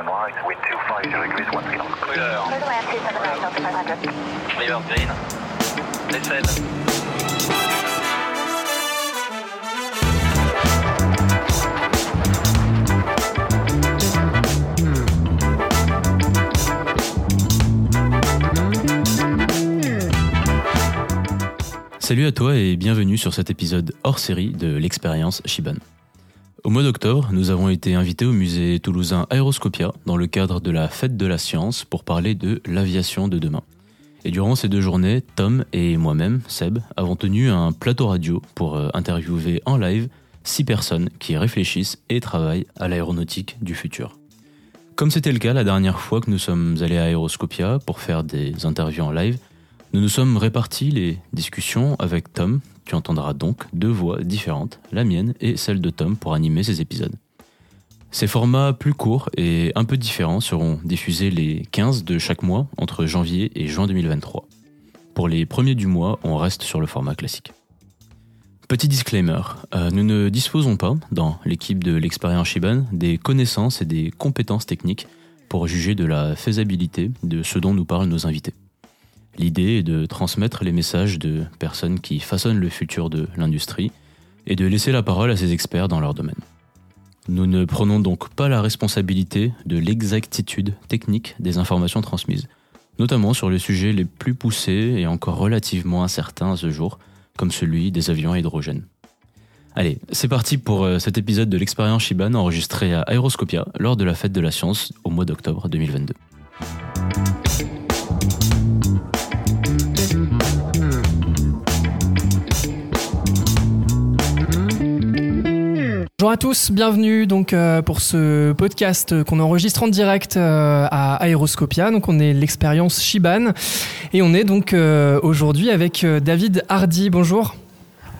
one right, wind 250 degrees, one knot. Couleur. Clear to land 279 Delta 500. River Green. Décède. Salut à toi et bienvenue sur cet épisode hors série de l'expérience Shiban. Au mois d'octobre, nous avons été invités au musée toulousain Aéroscopia dans le cadre de la Fête de la Science pour parler de l'aviation de demain. Et durant ces deux journées, Tom et moi-même, Seb, avons tenu un plateau radio pour euh, interviewer en live six personnes qui réfléchissent et travaillent à l'aéronautique du futur. Comme c'était le cas la dernière fois que nous sommes allés à Aéroscopia pour faire des interviews en live, nous nous sommes répartis les discussions avec Tom. Tu entendras donc deux voix différentes, la mienne et celle de Tom, pour animer ces épisodes. Ces formats plus courts et un peu différents seront diffusés les 15 de chaque mois entre janvier et juin 2023. Pour les premiers du mois, on reste sur le format classique. Petit disclaimer, euh, nous ne disposons pas, dans l'équipe de l'expérience Shiban, des connaissances et des compétences techniques pour juger de la faisabilité de ce dont nous parlent nos invités. L'idée est de transmettre les messages de personnes qui façonnent le futur de l'industrie et de laisser la parole à ces experts dans leur domaine. Nous ne prenons donc pas la responsabilité de l'exactitude technique des informations transmises, notamment sur les sujets les plus poussés et encore relativement incertains à ce jour, comme celui des avions à hydrogène. Allez, c'est parti pour euh, cet épisode de l'expérience Shiban enregistré à Aéroscopia lors de la fête de la science au mois d'octobre 2022. Bonjour à tous, bienvenue donc euh, pour ce podcast qu'on enregistre en direct euh, à Aéroscopia. Donc on est l'expérience Shiban et on est donc euh, aujourd'hui avec David Hardy. Bonjour.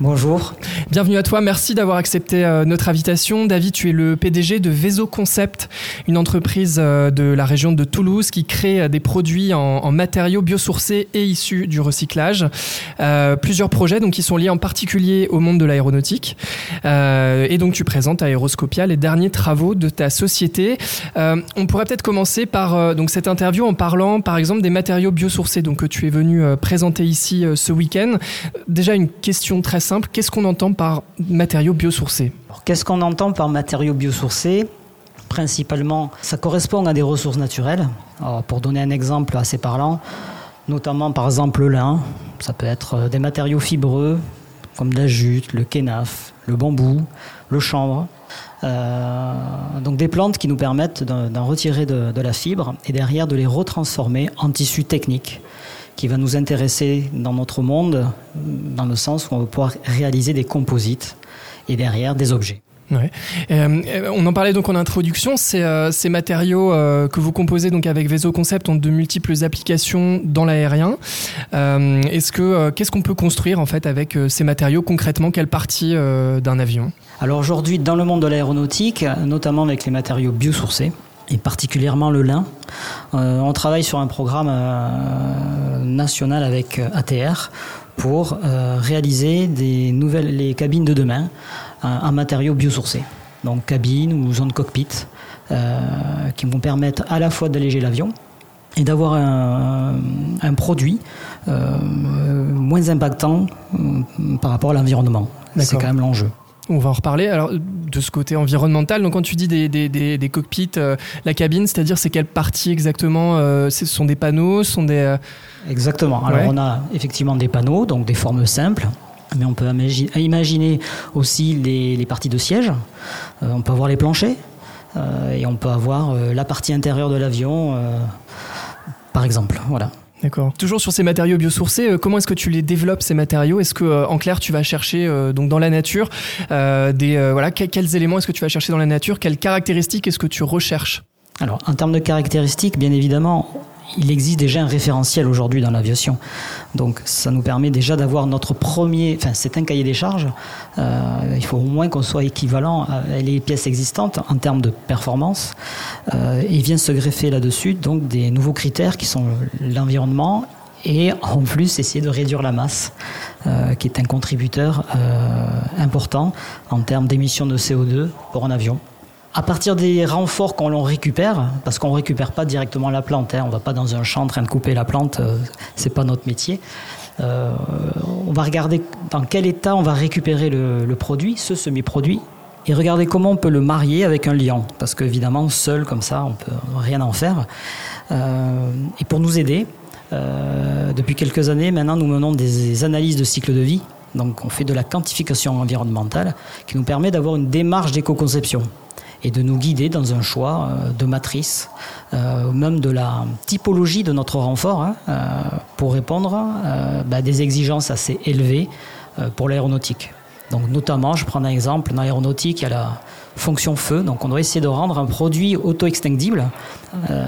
Bonjour. Bienvenue à toi, merci d'avoir accepté euh, notre invitation. David, tu es le PDG de Veso Concept, une entreprise euh, de la région de Toulouse qui crée euh, des produits en, matériaux biosourcés et issus du recyclage. Plusieurs projets donc, qui sont liés en particulier au monde de l'aéronautique. Et donc tu présentes à Aéroscopia les derniers travaux de ta société. On pourrait peut-être commencer par donc, cette interview en parlant par exemple des matériaux biosourcés donc, que tu es venu présenter ici ce week-end. Déjà une question très simple, qu'est-ce qu'on entend par matériaux biosourcés Qu'est-ce qu'on entend par matériaux biosourcés? Principalement, ça correspond à des ressources naturelles. Pour donner un exemple assez parlant, notamment par exemple le lin, ça peut être euh, des matériaux fibreux comme la jute, le kénaf, le bambou, le chanvre. Euh, donc des plantes qui nous permettent d'en retirer de, de la fibre et derrière de les retransformer en tissu technique qui va nous intéresser dans notre monde, dans le sens où on va pouvoir réaliser des composites et derrière des objets. Ouais. Euh, on en parlait donc en introduction. Ces, euh, ces matériaux euh, que vous composez donc avec Veso Concept ont de multiples applications dans l'aérien. Est-ce que qu'est-ce qu'on peut construire en fait avec ces matériaux concrètement? Quelle partie d'un avion? Alors aujourd'hui, dans le monde de l'aéronautique, notamment avec les matériaux biosourcés, et particulièrement le lin, euh, on travaille sur un programme euh, national avec euh, ATR pour euh, réaliser des nouvelles les cabines de demain en matériaux biosourcés. Donc cabines ou zones cockpit qui vont permettre à la fois d'alléger l'avion et d'avoir un, un produit moins impactant par rapport à l'environnement. C'est quand même l'enjeu. On va en reparler. Alors de ce côté environnemental, donc quand tu dis des, des, des, des cockpits, euh, la cabine, c'est-à-dire c'est quelle partie exactement euh, Ce sont des panneaux, sont des euh, Exactement. Alors Ouais. on a effectivement des panneaux, donc des formes simples. Mais on peut imagi- imaginer aussi les, les parties de siège. On peut avoir les planchers. et on peut avoir la partie intérieure de l'avion, par exemple. Voilà. D'accord. Toujours sur ces matériaux biosourcés, euh, comment est-ce que tu les développes ces matériaux? Est-ce que euh, en clair tu vas chercher euh, donc dans la nature euh, des euh, voilà que- quels éléments est-ce que tu vas chercher dans la nature? Quelles caractéristiques est-ce que tu recherches? Alors, en termes de caractéristiques, bien évidemment, il existe déjà un référentiel aujourd'hui dans l'aviation. Donc, ça nous permet déjà d'avoir notre premier. Enfin, c'est un cahier des charges. Euh, il faut au moins qu'on soit équivalent à les pièces existantes en termes de performance. Euh, et vient se greffer là-dessus donc des nouveaux critères qui sont l'environnement et en plus essayer de réduire la masse, euh, qui est un contributeur euh, important en termes d'émissions de CO2 pour un avion. À partir des renforts qu'on récupère, parce qu'on ne récupère pas directement la plante, hein, on ne va pas dans un champ en train de couper la plante, euh, c'est pas notre métier. Euh, on va regarder dans quel état on va récupérer le, produit, ce semi-produit, et regarder comment on peut le marier avec un liant, parce qu'évidemment, seul comme ça, on peut rien en faire. Euh, et pour nous aider, euh, depuis quelques années, maintenant, nous menons des analyses de cycle de vie. Donc, on fait de la quantification environnementale qui nous permet d'avoir une démarche d'éco-conception et de nous guider dans un choix euh, de matrice, euh, même de la typologie de notre renfort, hein, euh, pour répondre euh, bah, à des exigences assez élevées pour l'aéronautique. Donc notamment, je prends un exemple, dans l'aéronautique, il y a la fonction feu, donc on doit essayer de rendre un produit auto-extinctible, euh,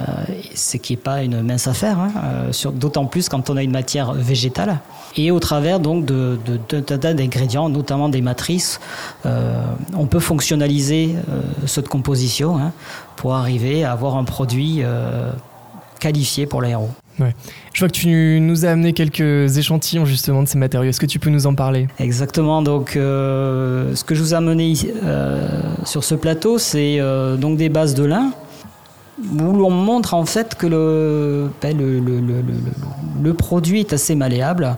ce qui n'est pas une mince affaire, hein, euh, sur- d'autant plus quand on a une matière végétale. Et au travers donc de, de, de- d'un tas d'ingrédients, notamment des matrices, euh, on peut fonctionnaliser euh, cette composition hein, pour arriver à avoir un produit euh, qualifié pour l'aéro. Je vois que tu nous as amené quelques échantillons justement de ces matériaux. Est-ce que tu peux nous en parler? Exactement. Donc, euh, ce que je vous ai amené euh, sur ce plateau, c'est euh, donc des bases de lin où l'on montre en fait que le, ben, produit est assez malléable,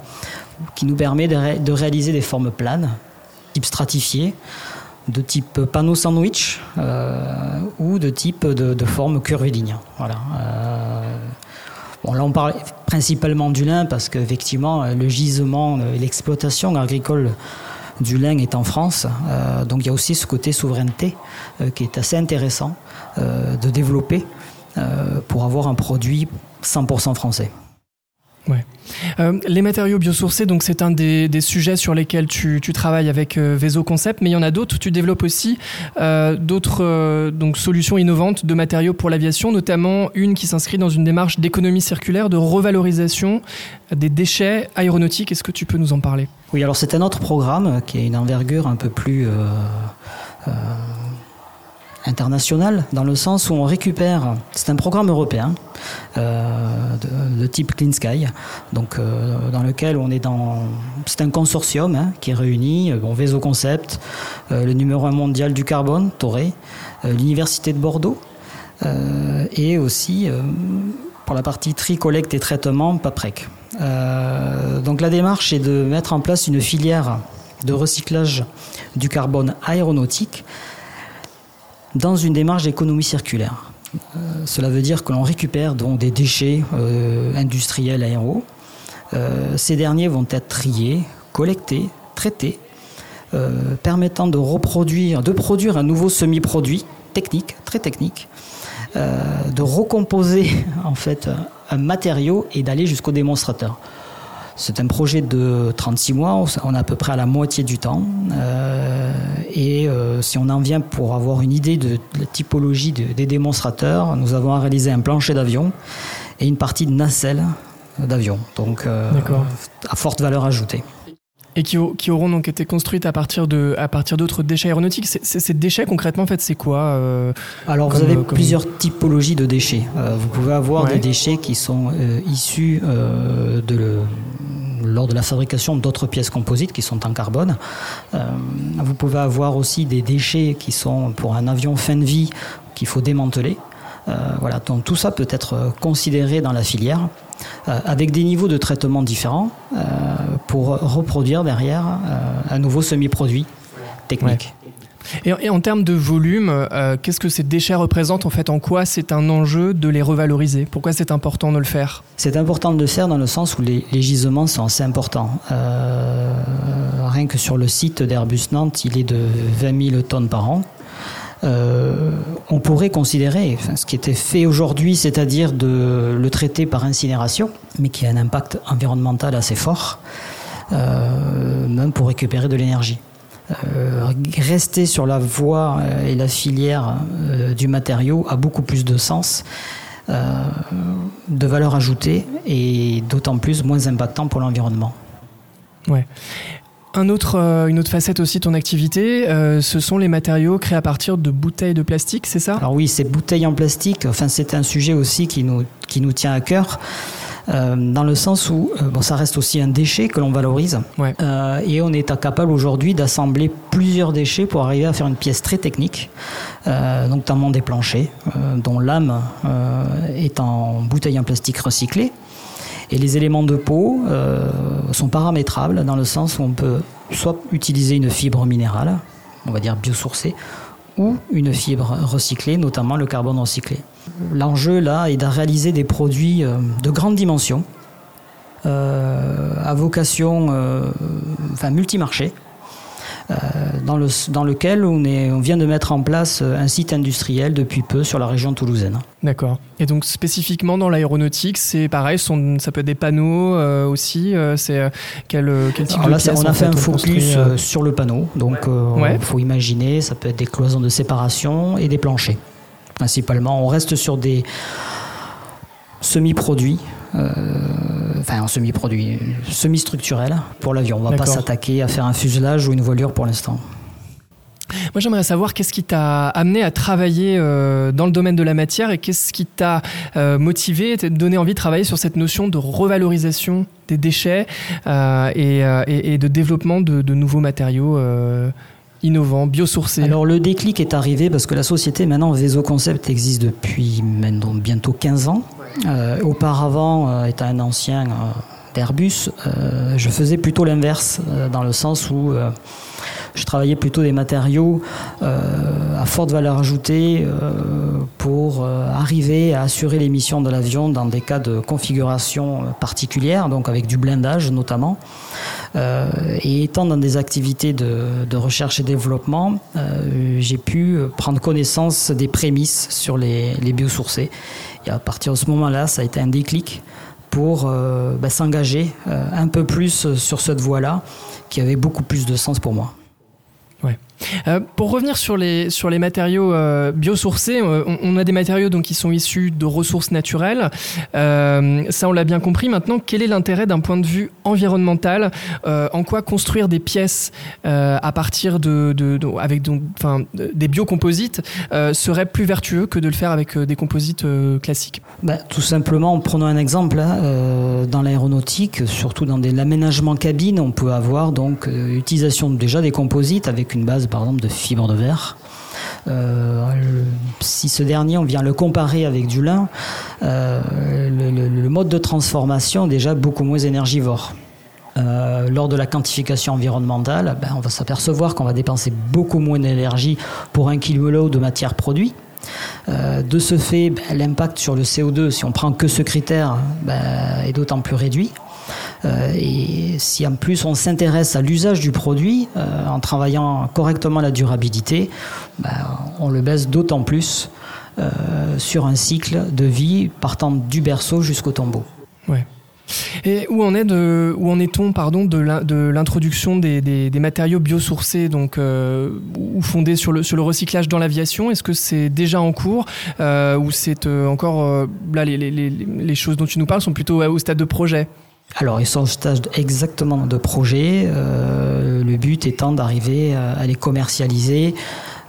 qui nous permet de, ré- de réaliser des formes planes, type stratifié, de type panneau sandwich ou de type de, de forme curviligne. Voilà. Bon, là, on parle principalement du lin parce qu'effectivement, euh, le gisement et l'exploitation agricole du lin est en France. Euh, donc, il y a aussi ce côté souveraineté euh, qui est assez intéressant euh, de développer euh, pour avoir un produit 100% français. Euh, les matériaux biosourcés, donc c'est un des, sujets sur lesquels tu, tu travailles avec euh, Veso Concept, mais il y en a d'autres. Tu développes aussi euh, d'autres euh, donc solutions innovantes de matériaux pour l'aviation, notamment une qui s'inscrit dans une démarche d'économie circulaire, de revalorisation des déchets aéronautiques. Est-ce que tu peux nous en parler? Oui, alors c'est un autre programme qui a une envergure un peu plus internationale, dans le sens où on récupère, c'est un programme européen euh, de, type Clean Sky, donc euh, dans lequel on est dans, c'est un consortium hein, qui réunit euh, bon, Concept, euh, le numéro un mondial du carbone, Toré, euh, l'université de Bordeaux, euh, et aussi pour la partie tri, collecte et traitement, PAPREC. Donc la démarche est de mettre en place une filière de recyclage du carbone aéronautique dans une démarche d'économie circulaire. Euh, cela veut dire que l'on récupère des déchets euh, industriels aéros. Euh, ces derniers vont être triés, collectés, traités, euh, permettant de reproduire, de produire un nouveau semi-produit technique, très technique, de recomposer en fait un matériau et d'aller jusqu'au démonstrateur. C'est un projet de 36 mois, on est à peu près à la moitié du temps. Euh, et euh, si on en vient pour avoir une idée de, de la typologie de- des démonstrateurs, nous avons réalisé un plancher d'avion et une partie de nacelle d'avion, donc euh, à forte valeur ajoutée. Et qui, au- qui auront donc été construites à partir de à partir d'autres déchets aéronautiques. Ces déchets concrètement, en fait, c'est quoi Alors Comme, vous avez comme- plusieurs typologies de déchets. Vous pouvez avoir Ouais. des déchets qui sont issus de le- lors de la fabrication d'autres pièces composites qui sont en carbone. Euh, vous pouvez avoir aussi des déchets qui sont pour un avion fin de vie qu'il faut démanteler. Euh, voilà, donc tout ça peut être considéré dans la filière euh, avec des niveaux de traitement différents pour reproduire derrière un nouveau semi-produit technique. Et, en termes de volume, euh, qu'est-ce que ces déchets représentent en fait En quoi c'est un enjeu de les revaloriser? Pourquoi c'est important de le faire? C'est important de le faire dans le sens où les, gisements sont assez importants. Euh, rien que sur le site d'Airbus Nantes, il est de 20 000 tonnes par an. Euh, on pourrait considérer ce qui était fait aujourd'hui, c'est-à-dire de le traiter par incinération, mais qui a un impact environnemental assez fort, même pour récupérer de l'énergie. Euh, rester sur la voie euh, et la filière euh, du matériau a beaucoup plus de sens, euh, de valeur ajoutée et d'autant plus moins impactant pour l'environnement. Un autre, une autre facette aussi de ton activité, euh, ce sont les matériaux créés à partir de bouteilles de plastique, c'est ça? Alors oui, ces bouteilles en plastique, enfin c'est un sujet aussi qui nous, qui nous tient à cœur. Euh, dans le sens où euh, bon, ça reste aussi un déchet que l'on valorise. Ouais. Euh, et on est capable aujourd'hui d'assembler plusieurs déchets pour arriver à faire une pièce très technique, notamment des planchers, dont l'âme est en bouteille en plastique recyclée. Et les éléments de peau euh, sont paramétrables dans le sens où on peut soit utiliser une fibre minérale, on va dire biosourcée, ou une fibre recyclée, notamment le carbone recyclé. L'enjeu là est de réaliser des produits euh, de grande dimension, euh, à vocation euh, enfin, multimarché, dans, le, dans lequel on, est, on vient de mettre en place euh, un site industriel depuis peu sur la région toulousaine. D'accord. Et donc spécifiquement dans l'aéronautique, c'est pareil, sont- ça peut être des panneaux euh, aussi. euh, c'est quel, quel type Alors de là, ça- pièces, on a en fait un focus euh, sur le panneau. Donc, il Ouais. faut imaginer, ça peut être des cloisons de séparation et des planchers. Principalement, on reste sur des semi-produits, enfin un semi-produit, semi-structurel pour l'avion. On ne va pas s'attaquer à faire un fuselage ou une voilure pour l'instant. Moi, j'aimerais savoir qu'est-ce qui t'a amené à travailler euh, dans le domaine de la matière et qu'est-ce qui t'a euh, motivé, t'a donné envie de travailler sur cette notion de revalorisation des déchets euh, et, de développement de, nouveaux matériaux innovants, biosourcés? Alors le déclic est arrivé parce que la société maintenant Veso Concept existe depuis maintenant bientôt 15 ans. Auparavant, étant un ancien d'Airbus, je faisais plutôt l'inverse dans le sens où je travaillais plutôt des matériaux euh, à forte valeur ajoutée euh, pour euh, arriver à assurer les missions de l'avion dans des cas de configuration euh, particulière, donc avec du blindage notamment. Euh, et étant dans des activités de, de recherche et développement, j'ai pu prendre connaissance des prémices sur les, les biosourcés. Et à partir de ce moment-là, ça a été un déclic pour euh, bah, s'engager euh, un peu plus sur cette voie-là, qui avait beaucoup plus de sens pour moi. Ouais. Euh, pour revenir sur les, sur les matériaux euh, biosourcés, euh, on, a des matériaux donc, qui sont issus de ressources naturelles. Ça, on l'a bien compris. Maintenant, quel est l'intérêt d'un point de vue environnemental En quoi construire des pièces à partir de, de- avec donc, des biocomposites serait plus vertueux que de le faire avec des composites classiques? Bah, tout simplement, prenons un exemple. hein, dans l'aéronautique, surtout dans l'aménagement cabine, on peut avoir donc utilisation déjà des composites avec une base, par exemple, de fibre de verre. Euh, si ce dernier, on vient le comparer avec du lin, euh, le, mode de transformation est déjà beaucoup moins énergivore. Euh, lors de la quantification environnementale, ben, on va s'apercevoir qu'on va dépenser beaucoup moins d'énergie pour un kilo de matière produit. Euh, de ce fait, ben, l'impact sur le CO2, si on prend que ce critère, ben, est d'autant plus réduit. Euh, et si en plus on s'intéresse à l'usage du produit, euh, en travaillant correctement la durabilité, ben, on le baisse d'autant plus euh, sur un cycle de vie partant du berceau jusqu'au tombeau. Ouais. Et où en est-on pardon de l'in- de l'introduction des, matériaux biosourcés donc ou fondés sur le recyclage dans l'aviation? Est-ce que c'est déjà en cours ou c'est encore là les, choses dont tu nous parles sont plutôt au stade de projet? Alors, ils sont au stade exactement de projet. euh, le but étant d'arriver à à les commercialiser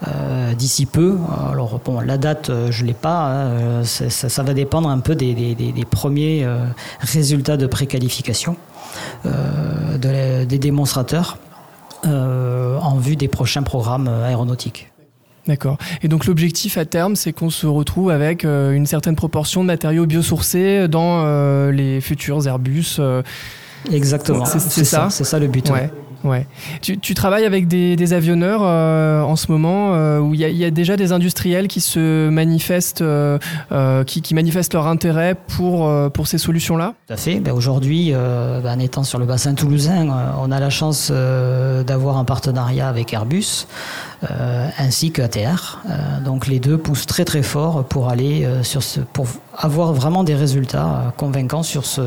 euh, d'ici peu. Alors, bon, la date, euh, je ne l'ai pas. hein, euh, ça, va dépendre un peu des, premiers euh, résultats de préqualification euh, des démonstrateurs euh, en vue des prochains programmes euh, aéronautiques. D'accord. Et donc l'objectif à terme, c'est qu'on se retrouve avec euh, une certaine proportion de matériaux biosourcés dans euh, les futurs Airbus. euh, Exactement. C'est- c'est ça C'est ça le but. Ouais. Ouais. Tu, tu travailles avec des, des avionneurs euh, en ce moment euh, où il y, a- il y a déjà des industriels qui se manifestent, euh, euh, qui, qui manifestent leur intérêt pour, euh, pour ces solutions-là? Tout à fait. Ben, Aujourd'hui, euh, ben, en étant sur le bassin toulousain, euh, on a la chance euh, d'avoir un partenariat avec Airbus euh, ainsi que ATR. Euh, donc les deux poussent très très fort pour aller euh, sur ce, pour avoir vraiment des résultats convaincants sur ce,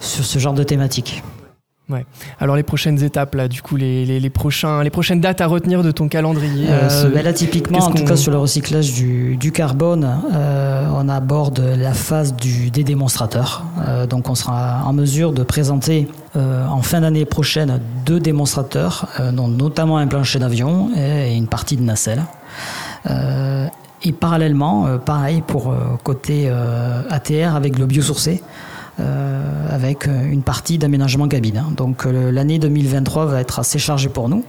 sur ce genre de thématique. Alors les prochaines étapes, là, du coup, les, les, les prochains, les prochaines dates à retenir de ton calendrier Euh, euh, ben là, typiquement, en tout cas sur le recyclage du, du carbone, euh, on aborde la phase du, des démonstrateurs. Euh, donc, on sera en mesure de présenter en fin d'année prochaine deux démonstrateurs, dont notamment un plancher d'avion et une partie de nacelle. Et parallèlement, pareil pour côté ATR avec le biosourcé. Euh, avec une partie d'aménagement cabine. hein. Donc euh, l'année 2023 va être assez chargée pour nous,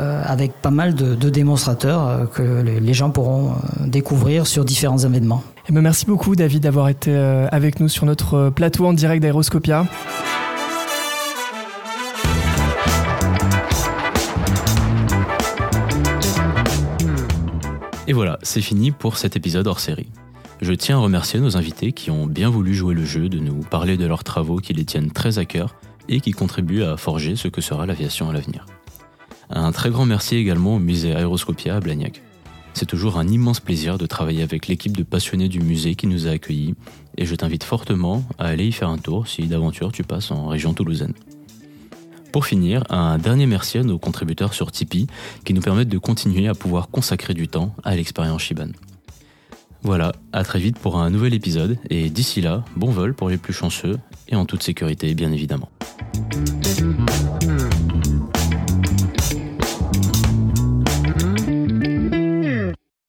euh, avec pas mal de, de démonstrateurs que les, les gens pourront découvrir sur différents événements. Eh ben, merci beaucoup David d'avoir été avec nous sur notre plateau en direct d'Aéroscopia. Et voilà, c'est fini pour cet épisode hors série. Je tiens à remercier nos invités qui ont bien voulu jouer le jeu de nous parler de leurs travaux qui les tiennent très à cœur et qui contribuent à forger ce que sera l'aviation à l'avenir. Un très grand merci également au musée Aéroscopia à Blagnac. C'est toujours un immense plaisir de travailler avec l'équipe de passionnés du musée qui nous a accueillis et je t'invite fortement à aller y faire un tour si d'aventure tu passes en région toulousaine. Pour finir, un dernier merci à nos contributeurs sur Tipeee qui nous permettent de continuer à pouvoir consacrer du temps à l'expérience Shiban. Voilà, à très vite pour un nouvel épisode et d'ici là, bon vol pour les plus chanceux et en toute sécurité bien évidemment.